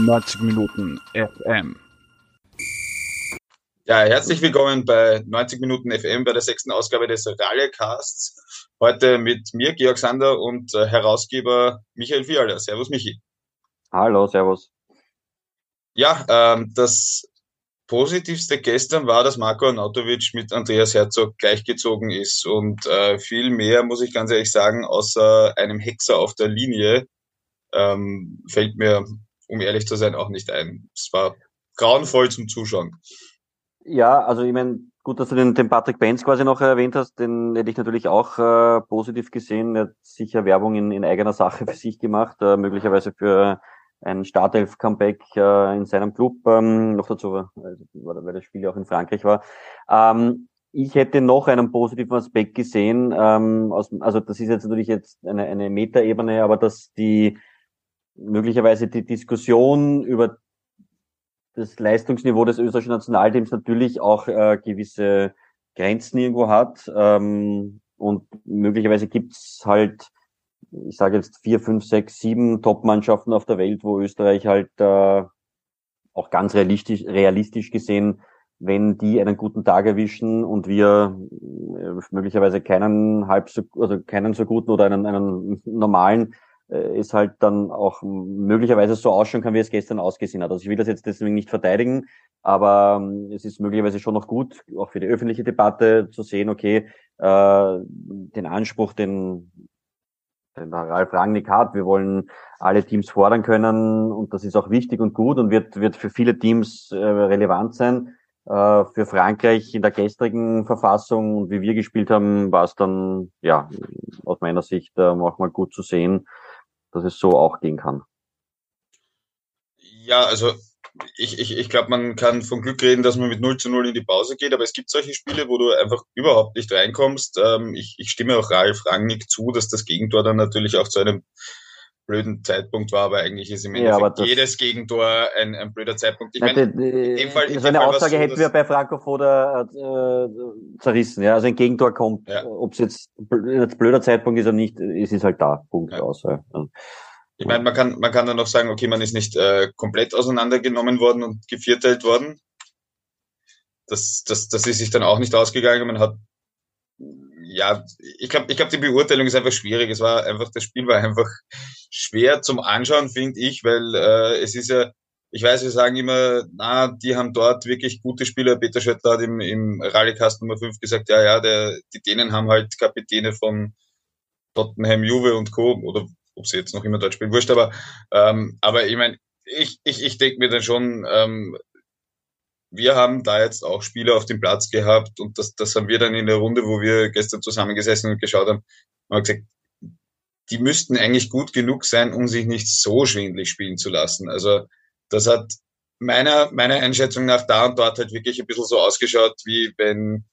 90 Minuten FM. Ja, herzlich willkommen bei 90 Minuten FM bei der sechsten Ausgabe des Rallycasts. Heute mit mir, Georg Sander und äh, Herausgeber Michael Fiala. Servus, Michi. Hallo, servus. Ja, ähm, das Positivste gestern war, dass Marco Arnautovic mit Andreas Herzog gleichgezogen ist und äh, viel mehr, muss ich ganz ehrlich sagen, außer einem Hexer auf der Linie, ähm, fällt mir, um ehrlich zu sein, auch nicht ein. Es war grauenvoll zum Zuschauen. Ja, also ich meine, gut, dass du den, den Patrick Benz quasi noch erwähnt hast, den hätte ich natürlich auch äh, positiv gesehen. Er hat sicher Werbung in, in eigener Sache für sich gemacht, äh, möglicherweise für ein Startelf-Comeback äh, in seinem Club, ähm, noch dazu, also, weil das Spiel ja auch in Frankreich war. Ähm, ich hätte noch einen positiven Aspekt gesehen, ähm, aus, also das ist jetzt natürlich jetzt eine, eine Metaebene, aber dass die möglicherweise die Diskussion über das Leistungsniveau des österreichischen Nationalteams natürlich auch äh, gewisse Grenzen irgendwo hat. Ähm, und möglicherweise gibt's halt, ich sage jetzt vier, fünf, sechs, sieben Top-Mannschaften auf der Welt, wo Österreich halt äh, auch ganz realistisch, realistisch gesehen, wenn die einen guten Tag erwischen und wir äh, möglicherweise keinen halb so, also keinen so guten oder einen, einen normalen ist halt dann auch möglicherweise so ausschauen kann, wie es gestern ausgesehen hat. Also ich will das jetzt deswegen nicht verteidigen, aber ähm, es ist möglicherweise schon noch gut, auch für die öffentliche Debatte zu sehen, okay, äh, den Anspruch, den, den Ralf Rangnick hat, wir wollen alle Teams fordern können und das ist auch wichtig und gut und wird, wird für viele Teams äh, relevant sein. Äh, für Frankreich in der gestrigen Verfassung und wie wir gespielt haben, war es dann, ja, aus meiner Sicht äh, auch mal gut zu sehen, dass es so auch gehen kann. Ja, also ich, ich, ich glaube, man kann von Glück reden, dass man mit 0 zu 0 in die Pause geht, aber es gibt solche Spiele, wo du einfach überhaupt nicht reinkommst. Ähm, ich, ich stimme auch Ralf Rangnick zu, dass das Gegentor dann natürlich auch zu einem blöden Zeitpunkt war, aber eigentlich ist im Endeffekt ja, jedes Gegentor ein, ein blöder Zeitpunkt. Ich meine, in dem Fall, in so eine Aussage so, hätten wir bei Franco Foda äh, zerrissen. Ja, also ein Gegentor kommt, ja. ob es jetzt ein blöder Zeitpunkt ist oder nicht, es ist halt da. Punkt ja. aus. Ja. Ich meine, man kann, man kann dann noch sagen, okay, man ist nicht äh, komplett auseinandergenommen worden und gevierteilt worden. Das, das, das ist sich dann auch nicht ausgegangen. Man hat ja, ich glaube, ich glaube, die Beurteilung ist einfach schwierig. Es war einfach, das Spiel war einfach schwer zum Anschauen, finde ich, weil äh, es ist ja, ich weiß, wir sagen immer, na, die haben dort wirklich gute Spieler. Peter Schöttler hat im, im Rallycast Nummer 5 gesagt, ja, ja, der, die Dänen haben halt Kapitäne von Tottenham, Juve und Co. Oder ob sie jetzt noch immer dort spielen, wurscht, aber, ähm, aber ich meine, ich, ich, ich denke mir dann schon, ähm, wir haben da jetzt auch Spieler auf dem Platz gehabt und das, das haben wir dann in der Runde, wo wir gestern zusammengesessen und geschaut haben, haben gesagt, die müssten eigentlich gut genug sein, um sich nicht so schwindlig spielen zu lassen. Also das hat meiner, meiner Einschätzung nach da und dort halt wirklich ein bisschen so ausgeschaut, wie wenn,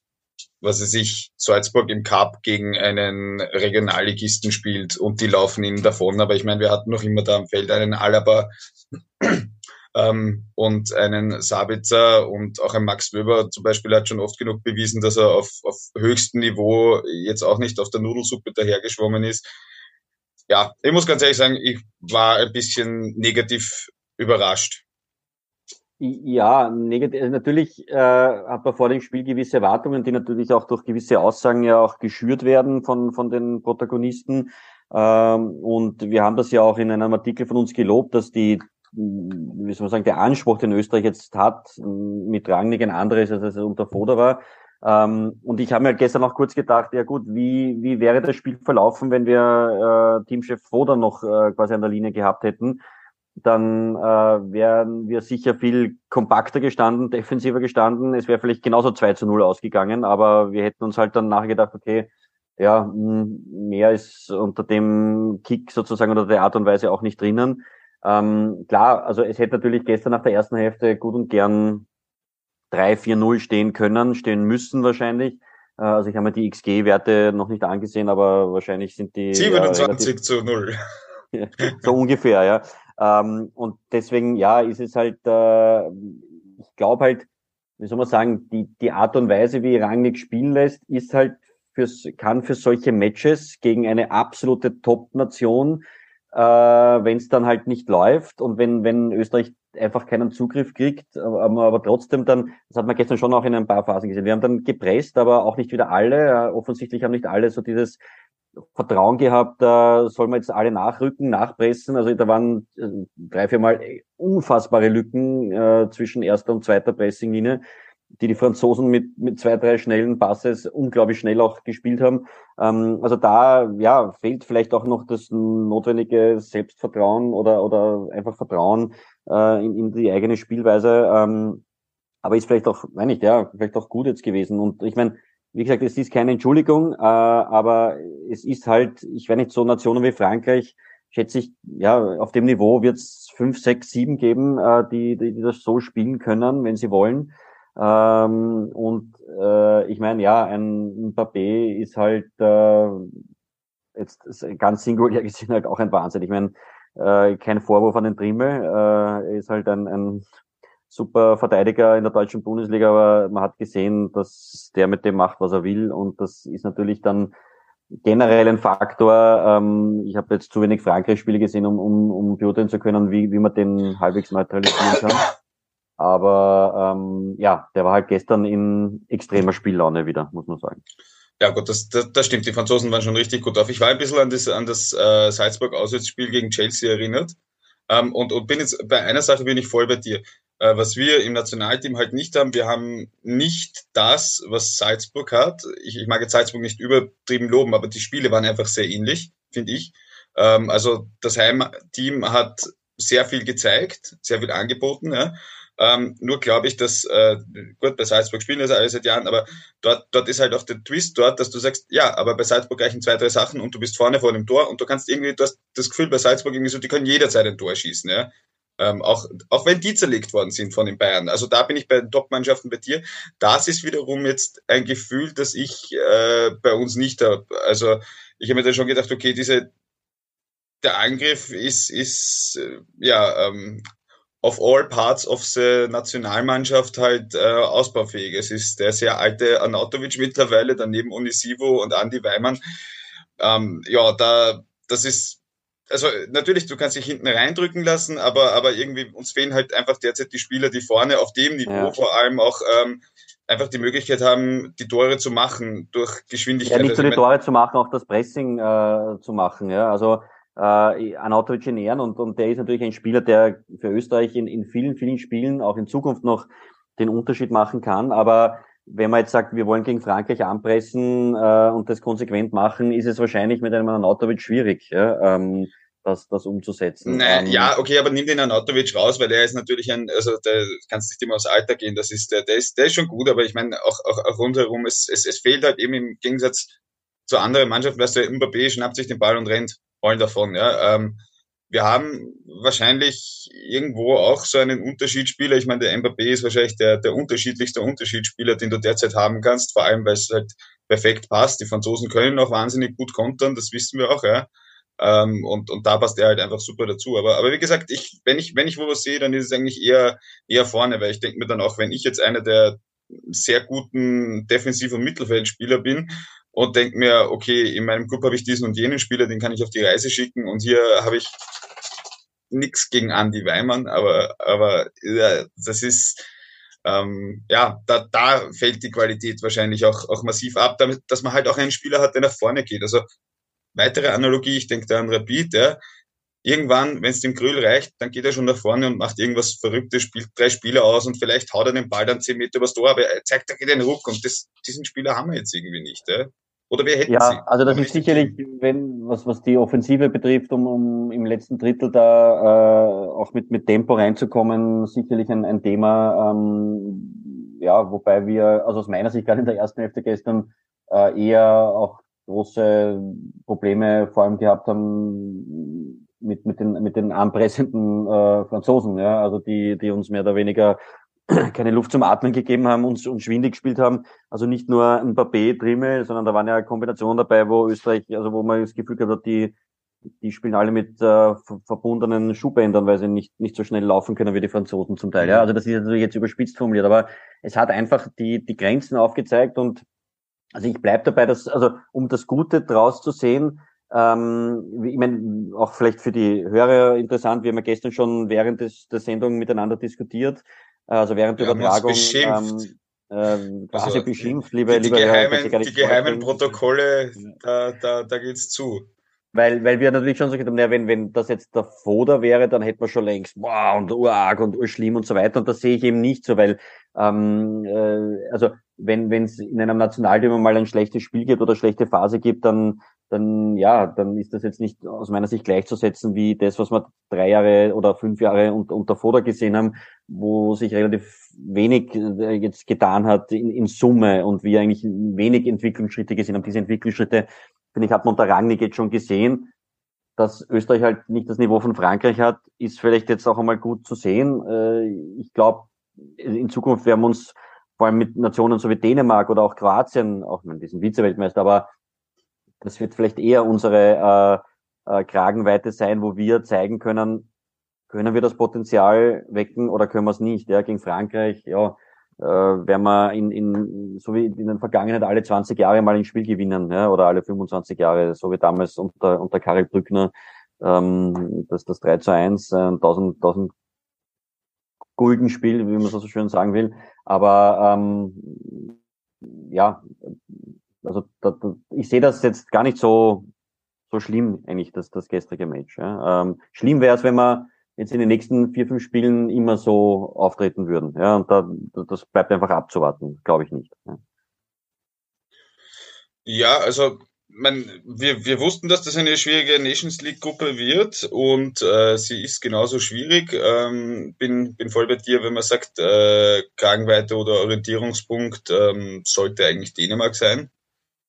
was es sich Salzburg im Cup gegen einen Regionalligisten spielt und die laufen ihnen davon. Aber ich meine, wir hatten noch immer da am Feld einen Alaba, ähm, und einen Sabitzer und auch ein Max Wöber zum Beispiel hat schon oft genug bewiesen, dass er auf, auf höchstem Niveau jetzt auch nicht auf der Nudelsuppe dahergeschwommen ist. Ja, ich muss ganz ehrlich sagen, ich war ein bisschen negativ überrascht. Ja. Also natürlich äh, hat man vor dem Spiel gewisse Erwartungen, die natürlich auch durch gewisse Aussagen ja auch geschürt werden von, von den Protagonisten. Ähm, und wir haben das ja auch in einem Artikel von uns gelobt, dass die wie soll man sagen, der Anspruch, den Österreich jetzt hat, mit Rangnick ein anderes, als es unter Foda war. Ähm, und ich habe mir halt gestern auch kurz gedacht, ja gut, wie, wie wäre das Spiel verlaufen, wenn wir äh, Teamchef Foda noch äh, quasi an der Linie gehabt hätten? Dann äh, wären wir sicher viel kompakter gestanden, defensiver gestanden. Es wäre vielleicht genauso 2 zu 0 ausgegangen, aber wir hätten uns halt dann nachher gedacht, okay, ja, mehr ist unter dem Kick sozusagen oder der Art und Weise auch nicht drinnen. Ähm, klar, also es hätte natürlich gestern nach der ersten Hälfte gut und gern 3-4-0 stehen können, stehen müssen wahrscheinlich. Äh, also ich habe mir die XG-Werte noch nicht angesehen, aber wahrscheinlich sind die 27 äh, zu 0. so ungefähr, ja. Ähm, und deswegen, ja, ist es halt, äh, ich glaube halt, wie soll man sagen, die, die Art und Weise, wie Rangnick spielen lässt, ist halt fürs, kann für solche Matches gegen eine absolute Top-Nation äh, wenn es dann halt nicht läuft und wenn, wenn Österreich einfach keinen Zugriff kriegt, aber, aber trotzdem dann, das hat man gestern schon auch in ein paar Phasen gesehen, wir haben dann gepresst, aber auch nicht wieder alle, offensichtlich haben nicht alle so dieses Vertrauen gehabt, da soll man jetzt alle nachrücken, nachpressen. Also da waren äh, drei, vier Mal unfassbare Lücken äh, zwischen erster und zweiter Pressinglinie, die die Franzosen mit, mit zwei, drei schnellen Passes unglaublich schnell auch gespielt haben. Ähm, also da ja fehlt vielleicht auch noch das notwendige Selbstvertrauen oder, oder einfach Vertrauen äh, in, in die eigene Spielweise. Ähm, aber ist vielleicht auch, meine ich, ja, vielleicht auch gut jetzt gewesen. Und ich meine, wie gesagt, es ist keine Entschuldigung, äh, aber es ist halt, ich weiß nicht, so Nationen wie Frankreich, schätze ich, ja, auf dem Niveau wird es fünf, sechs, sieben geben, äh, die, die, die das so spielen können, wenn sie wollen. Ähm, und äh, ich meine, ja, ein Mbappé ist halt äh, jetzt ganz singulär gesehen halt auch ein Wahnsinn. Ich meine, äh, kein Vorwurf an den Trimmel, äh, ist halt ein, ein super Verteidiger in der deutschen Bundesliga, aber man hat gesehen, dass der mit dem macht, was er will und das ist natürlich dann generell ein Faktor. Ähm, ich habe jetzt zu wenig Frankreich-Spiele gesehen, um, um, um beurteilen zu können, wie, wie man den halbwegs neutralisieren kann. Aber ähm, ja, der war halt gestern in extremer Spiellaune wieder, muss man sagen. Ja gut, das, das, das stimmt. Die Franzosen waren schon richtig gut auf. Ich war ein bisschen an das, an das äh, Salzburg-Auswärtsspiel gegen Chelsea erinnert. Ähm, und, und bin jetzt bei einer Sache bin ich voll bei dir. Äh, was wir im Nationalteam halt nicht haben, wir haben nicht das, was Salzburg hat. Ich, ich mag jetzt Salzburg nicht übertrieben loben, aber die Spiele waren einfach sehr ähnlich, finde ich. Ähm, also das Heimteam hat sehr viel gezeigt, sehr viel angeboten. Ja. Ähm, nur glaube ich, dass, äh, gut, bei Salzburg spielen das alle seit Jahren, aber dort, dort ist halt auch der Twist dort, dass du sagst, ja, aber bei Salzburg reichen zwei, drei Sachen und du bist vorne vor dem Tor und du kannst irgendwie, du hast das Gefühl bei Salzburg irgendwie so, die können jederzeit ein Tor schießen, ja. Ähm, auch, auch wenn die zerlegt worden sind von den Bayern. Also da bin ich bei den Top-Mannschaften bei dir. Das ist wiederum jetzt ein Gefühl, das ich äh, bei uns nicht habe. Also ich habe mir dann schon gedacht, okay, diese der Angriff ist, ist äh, ja ähm, of all parts of the Nationalmannschaft halt äh, ausbaufähig. Es ist der sehr alte Anatovic mittlerweile, daneben Unisivo und Andy Weimann. Ähm, ja, da das ist also natürlich, du kannst dich hinten reindrücken lassen, aber, aber irgendwie uns fehlen halt einfach derzeit die Spieler, die vorne auf dem Niveau ja. vor allem auch ähm, einfach die Möglichkeit haben, die Tore zu machen durch Geschwindigkeit. Ja, nicht nur also die Tore zu machen, auch das Pressing äh, zu machen. Ja, also äh, Anatovic in Ehren und, und der ist natürlich ein Spieler, der für Österreich in, in vielen, vielen Spielen auch in Zukunft noch den Unterschied machen kann. Aber wenn man jetzt sagt, wir wollen gegen Frankreich anpressen äh, und das konsequent machen, ist es wahrscheinlich mit einem Anatovic schwierig, ja, ähm, das, das umzusetzen. Nein, ähm, ja, okay, aber nimm den Anatovic raus, weil der ist natürlich ein, also der kannst nicht immer aufs Alter gehen, das ist der, der ist, der ist schon gut, aber ich meine auch, auch, auch rundherum, es, es, es fehlt halt eben im Gegensatz zu anderen Mannschaften, weißt du, Mbappé schnappt sich den Ball und rennt allen davon, ja. Ähm, wir haben wahrscheinlich irgendwo auch so einen Unterschiedsspieler. Ich meine, der Mbappé ist wahrscheinlich der, der unterschiedlichste Unterschiedsspieler, den du derzeit haben kannst, vor allem weil es halt perfekt passt. Die Franzosen können auch wahnsinnig gut kontern, das wissen wir auch, ja. Ähm, und, und da passt er halt einfach super dazu. Aber, aber wie gesagt, ich, wenn ich, wenn ich wo was sehe, dann ist es eigentlich eher, eher vorne, weil ich denke mir dann auch, wenn ich jetzt einer der sehr guten Defensiv- und Mittelfeldspieler bin und denke mir, okay, in meinem Club habe ich diesen und jenen Spieler, den kann ich auf die Reise schicken und hier habe ich nichts gegen Andy Weimann, aber, aber ja, das ist, ähm, ja, da, da fällt die Qualität wahrscheinlich auch, auch massiv ab, damit, dass man halt auch einen Spieler hat, der nach vorne geht. Also weitere Analogie, ich denke da an Rapid, ja, irgendwann, wenn es dem Grüll reicht, dann geht er schon nach vorne und macht irgendwas Verrücktes, spielt drei Spieler aus und vielleicht haut er den Ball dann zehn Meter übers Tor, aber er zeigt, da geht ein Ruck und das, diesen Spieler haben wir jetzt irgendwie nicht. Ja? Oder wir hätten ja, sie. also das ist sicherlich, wenn, was, was die Offensive betrifft, um, um im letzten Drittel da äh, auch mit, mit Tempo reinzukommen, sicherlich ein, ein Thema, ähm, ja, wobei wir, also aus meiner Sicht gerade in der ersten Hälfte gestern äh, eher auch große Probleme vor allem gehabt haben mit, mit den, mit den anpressenden äh, Franzosen, ja, also die, die uns mehr oder weniger keine Luft zum Atmen gegeben haben und, und schwindig gespielt haben. Also nicht nur ein Papé, Trimmel, sondern da waren ja Kombinationen dabei, wo Österreich, also wo man das Gefühl gehabt hat, die, die spielen alle mit äh, verbundenen Schuhbändern, weil sie nicht, nicht so schnell laufen können wie die Franzosen zum Teil. Ja, also das ist natürlich jetzt überspitzt formuliert, aber es hat einfach die, die Grenzen aufgezeigt und also ich bleib dabei, dass, also um das Gute draus zu sehen, Ähm, ich meine, auch vielleicht für die Hörer interessant, wir haben ja gestern schon während des, der Sendung miteinander diskutiert, also während der Übertragung. Ähm, ähm, quasi also, beschimpft, liebe, die, die liebe geheimen, Hörer, die geheimen Protokolle, da, da, da geht's zu. Weil, weil wir natürlich schon so gesagt haben, ja, wenn, wenn das jetzt der Foder wäre, dann hätten wir schon längst, wow, und urarg und urschlimm und so weiter. Und das sehe ich eben nicht so, weil, ähm, äh, also wenn wenn es in einem Nationalteam mal ein schlechtes Spiel gibt oder schlechte Phase gibt, dann dann ja, dann ist das jetzt nicht aus meiner Sicht gleichzusetzen wie das, was wir drei Jahre oder fünf Jahre unter, unter Foda gesehen haben, wo sich relativ wenig äh, jetzt getan hat in, in Summe und wir eigentlich wenig Entwicklungsschritte gesehen haben. Diese Entwicklungsschritte, finde ich, hat man unter Rangnick jetzt schon gesehen. Dass Österreich halt nicht das Niveau von Frankreich hat, ist vielleicht jetzt auch einmal gut zu sehen. Äh, ich glaube, in Zukunft werden wir uns vor allem mit Nationen so wie Dänemark oder auch Kroatien, auch mit diesem Vize-Weltmeister, aber das wird vielleicht eher unsere äh, äh, Kragenweite sein, wo wir zeigen können, können wir das Potenzial wecken oder können wir es nicht. Ja, gegen Frankreich, ja, äh, werden wir in, in, so wie in der Vergangenheit alle 20 Jahre mal ein Spiel gewinnen, ja, oder alle 25 Jahre, so wie damals unter, unter Karel Brückner, ähm, das, das 3 zu 1, äh, 1000, 1000 Guldenspiel, wie man so schön sagen will. Aber ähm, ja, also da, da, ich sehe das jetzt gar nicht so so schlimm eigentlich, das, das gestrige Match. Ja. Ähm, schlimm wäre es, wenn wir jetzt in den nächsten vier, fünf Spielen immer so auftreten würden. Ja, und da, das bleibt einfach abzuwarten, glaube ich nicht. Ja. ja, also man, wir, wir wussten, dass das eine schwierige Nations League Gruppe wird und äh, sie ist genauso schwierig. Ähm, bin, bin voll bei dir, wenn man sagt, äh, Kragenweite oder Orientierungspunkt ähm, sollte eigentlich Dänemark sein.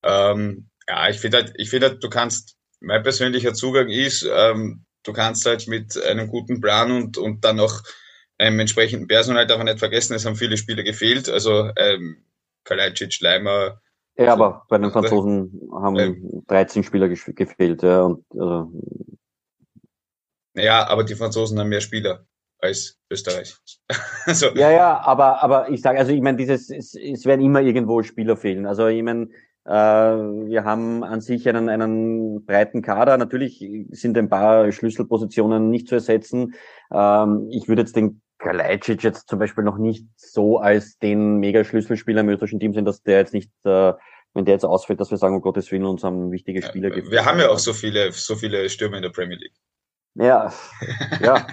Ähm, ja, ich finde halt, ich finde halt, du kannst, mein persönlicher Zugang ist, ähm, du kannst halt mit einem guten Plan und, und dann noch einem entsprechenden Personal darf man nicht vergessen, es haben viele Spieler gefehlt, also ähm, Kalajdzic, Leimer, ja, aber bei den Franzosen haben ähm, 13 Spieler gefehlt, ja, und, also. Naja, aber die Franzosen haben mehr Spieler als Österreich. also. Ja, ja, aber, aber ich sage, also ich meine, dieses, es, es werden immer irgendwo Spieler fehlen. Also ich meine, wir haben an sich einen, einen breiten Kader. Natürlich sind ein paar Schlüsselpositionen nicht zu ersetzen. Ähm, ich würde jetzt den Kalajdzic jetzt zum Beispiel noch nicht so als den Mega-Schlüsselspieler im österreichischen Team sehen, dass der jetzt nicht, äh, wenn der jetzt ausfällt, dass wir sagen, oh Gottes Willen, uns haben wichtige Spieler ja, Wir haben ja auch so viele, so viele Stürmer in der Premier League. Ja, ja.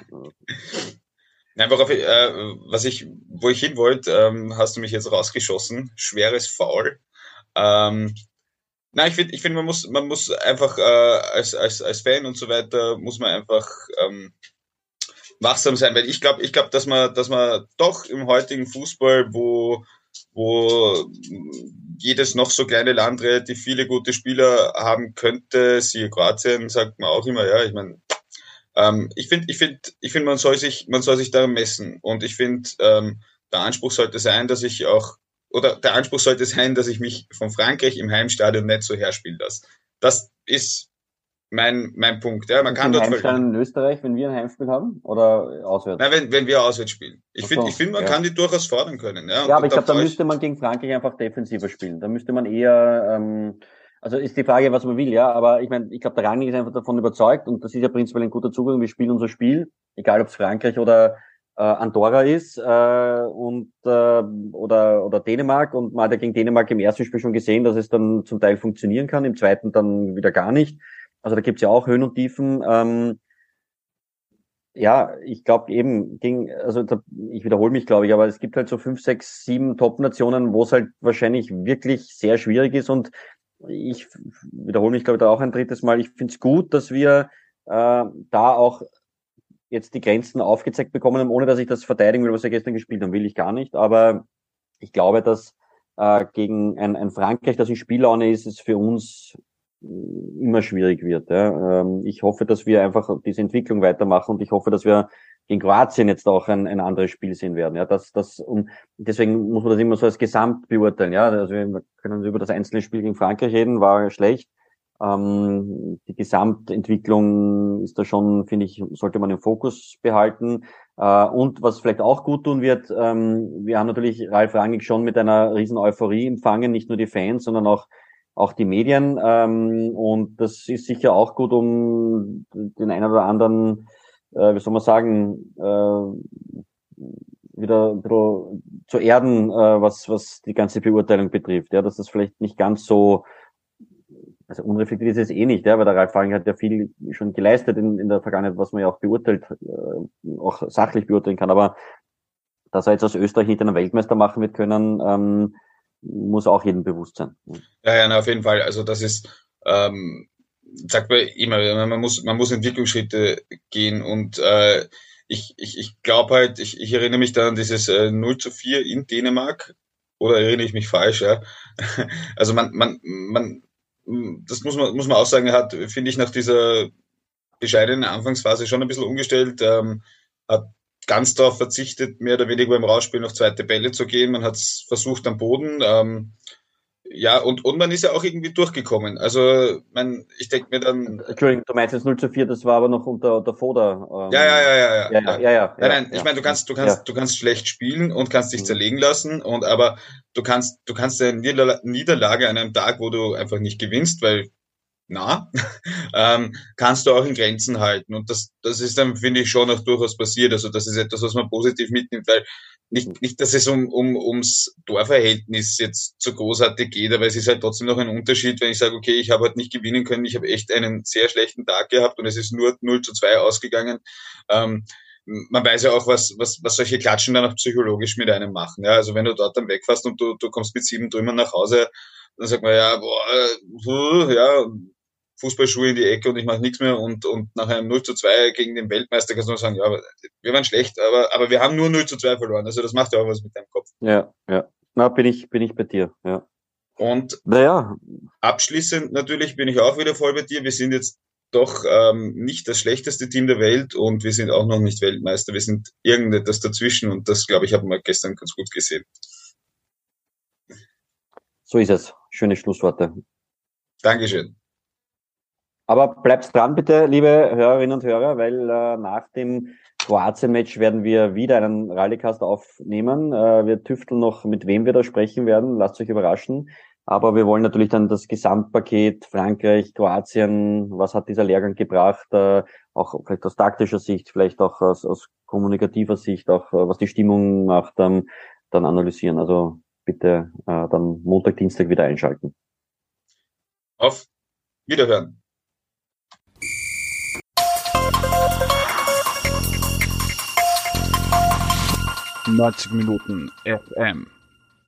Nein, worauf ich, äh, was ich, wo ich hin wollte, ähm, hast du mich jetzt rausgeschossen. Schweres Foul. Ähm, Nein, ich finde, ich finde, man muss, man muss einfach äh, als, als, als Fan und so weiter muss man einfach ähm, wachsam sein, weil ich glaube, ich glaube, dass man, dass man doch im heutigen Fußball, wo, wo jedes noch so kleine Land relativ viele gute Spieler haben könnte, siehe Kroatien, sagt man auch immer, ja, ich meine, ähm, ich finde, ich finde, ich finde, man soll sich, man soll sich daran messen. Und ich finde, ähm, der Anspruch sollte sein, dass ich auch, oder der Anspruch sollte sein, dass ich mich von Frankreich im Heimstadion nicht so herspielen lasse. Das ist mein, mein Punkt. Ja, man kann dort Heimstadion in Österreich, wenn wir ein Heimspiel haben oder auswärts? Nein, wenn, wenn wir auswärts spielen. Ich finde, ich finde, man ja. kann die durchaus fordern können. Ja, ja aber ich glaube, da müsste man gegen Frankreich einfach defensiver spielen. Da müsste man eher, ähm, also ist die Frage, was man will, ja, aber ich meine, ich glaube, der Rangnick ist einfach davon überzeugt und das ist ja prinzipiell ein guter Zugang. Wir spielen unser Spiel, egal ob es Frankreich oder äh, Andorra ist äh, und äh, oder oder Dänemark und man hat ja gegen Dänemark im ersten Spiel schon gesehen, dass es dann zum Teil funktionieren kann, im zweiten dann wieder gar nicht. Also da gibt's ja auch Höhen und Tiefen. Ähm, ja, ich glaube eben, ging, also da, ich wiederhole mich, glaube ich, aber es gibt halt so fünf, sechs, sieben Top-Nationen, wo es halt wahrscheinlich wirklich sehr schwierig ist und ich wiederhole mich, glaube ich, da auch ein drittes Mal. Ich finde es gut, dass wir äh, da auch jetzt die Grenzen aufgezeigt bekommen haben, ohne dass ich das verteidigen will, was wir gestern gespielt haben, will ich gar nicht. Aber ich glaube, dass äh, gegen ein, ein Frankreich, das in Spielaune ist, ist für uns immer schwierig wird. Ja. Ähm, ich hoffe, dass wir einfach diese Entwicklung weitermachen und ich hoffe, dass wir gegen Kroatien jetzt auch ein, ein anderes Spiel sehen werden. Ja, das, das, und deswegen muss man das immer so als Gesamt beurteilen. Ja, also wir können über das einzelne Spiel gegen Frankreich reden, war schlecht. Ähm, die Gesamtentwicklung ist da schon, finde ich, sollte man im Fokus behalten. Äh, und was vielleicht auch gut tun wird, ähm, wir haben natürlich Ralf Rangnick schon mit einer riesen Euphorie empfangen, nicht nur die Fans, sondern auch auch die Medien. Ähm, und das ist sicher auch gut, um den einen oder anderen, äh, wie soll man sagen, äh, wieder ein bisschen zu erden, äh, was, was die ganze Beurteilung betrifft. Ja, dass das vielleicht nicht ganz so also unreflektiert ist es eh nicht, ja, weil der Ralf Fahring hat ja viel schon geleistet in, in der Vergangenheit, was man ja auch beurteilt, äh, auch sachlich beurteilen kann. Aber dass er jetzt aus Österreich nicht einen Weltmeister machen wird können, ähm, muss auch jedem bewusst sein. Ja, ja, na, auf jeden Fall. Also das ist, ähm, sagt man immer, man muss, man muss Entwicklungsschritte gehen und äh, ich, ich, ich glaube halt, ich, ich erinnere mich da an dieses äh, 0 zu 4 in Dänemark, oder erinnere ich mich falsch, ja. Also man, man, man, das muss man, muss man auch sagen, er hat, finde ich, nach dieser bescheidenen Anfangsphase schon ein bisschen umgestellt, ähm, hat ganz darauf verzichtet, mehr oder weniger beim Rausspiel noch zweite Bälle zu gehen. Man hat es versucht am Boden. Ähm, ja, und, und man ist ja auch irgendwie durchgekommen. Also, man, ich denke mir dann. Entschuldigung, du meinst jetzt 0 zu 4, das war aber noch unter, unter Foda. Ähm, ja, ja, ja, ja, ja. ja, ja, ja, ja nein, nein, ich meine, du kannst, du kannst, du kannst schlecht spielen und kannst dich Mhm. zerlegen lassen und aber du kannst, du kannst eine Niederla Niederlage an einem Tag, wo du einfach nicht gewinnst, weil na, ähm, kannst du auch in Grenzen halten. Und das, das ist dann, finde ich, schon auch durchaus passiert. Also das ist etwas, was man positiv mitnimmt, weil nicht, nicht dass es um, um, ums Torverhältnis jetzt so großartig geht, aber es ist halt trotzdem noch ein Unterschied, wenn ich sage, okay, ich habe halt nicht gewinnen können, ich habe echt einen sehr schlechten Tag gehabt und es ist nur 0 zu 2 ausgegangen. Ähm, man weiß ja auch, was, was, was solche Klatschen dann auch psychologisch mit einem machen. Ja, also wenn du dort dann wegfährst und du, du kommst mit sieben Trümmern nach Hause, dann sagt man ja, boah, äh, ja, Fußballschuhe in die Ecke und ich mache nichts mehr und, und nach einem 0 zu 2 gegen den Weltmeister kannst du nur sagen, ja, wir waren schlecht, aber, aber wir haben nur 0 zu 2 verloren. Also das macht ja auch was mit deinem Kopf. Ja, ja. Na, bin ich, bin ich bei dir, ja. Und Naja, abschließend natürlich bin ich auch wieder voll bei dir. Wir sind jetzt doch ähm, nicht das schlechteste Team der Welt und wir sind auch noch nicht Weltmeister. Wir sind irgendetwas dazwischen und das, glaube ich, haben wir gestern ganz gut gesehen. so ist es. Schöne Schlussworte. Dankeschön. Aber bleibt dran bitte, liebe Hörerinnen und Hörer, weil äh, nach dem Kroatien-Match werden wir wieder einen Rallycast aufnehmen. Äh, wir tüfteln noch, mit wem wir da sprechen werden. Lasst euch überraschen. Aber wir wollen natürlich dann das Gesamtpaket Frankreich, Kroatien, was hat dieser Lehrgang gebracht, äh, auch vielleicht aus taktischer Sicht, vielleicht auch aus, aus kommunikativer Sicht, auch äh, was die Stimmung macht, ähm, dann analysieren. Also bitte äh, dann Montag, Dienstag wieder einschalten. Auf Wiederhören. Neunzig Minuten FM.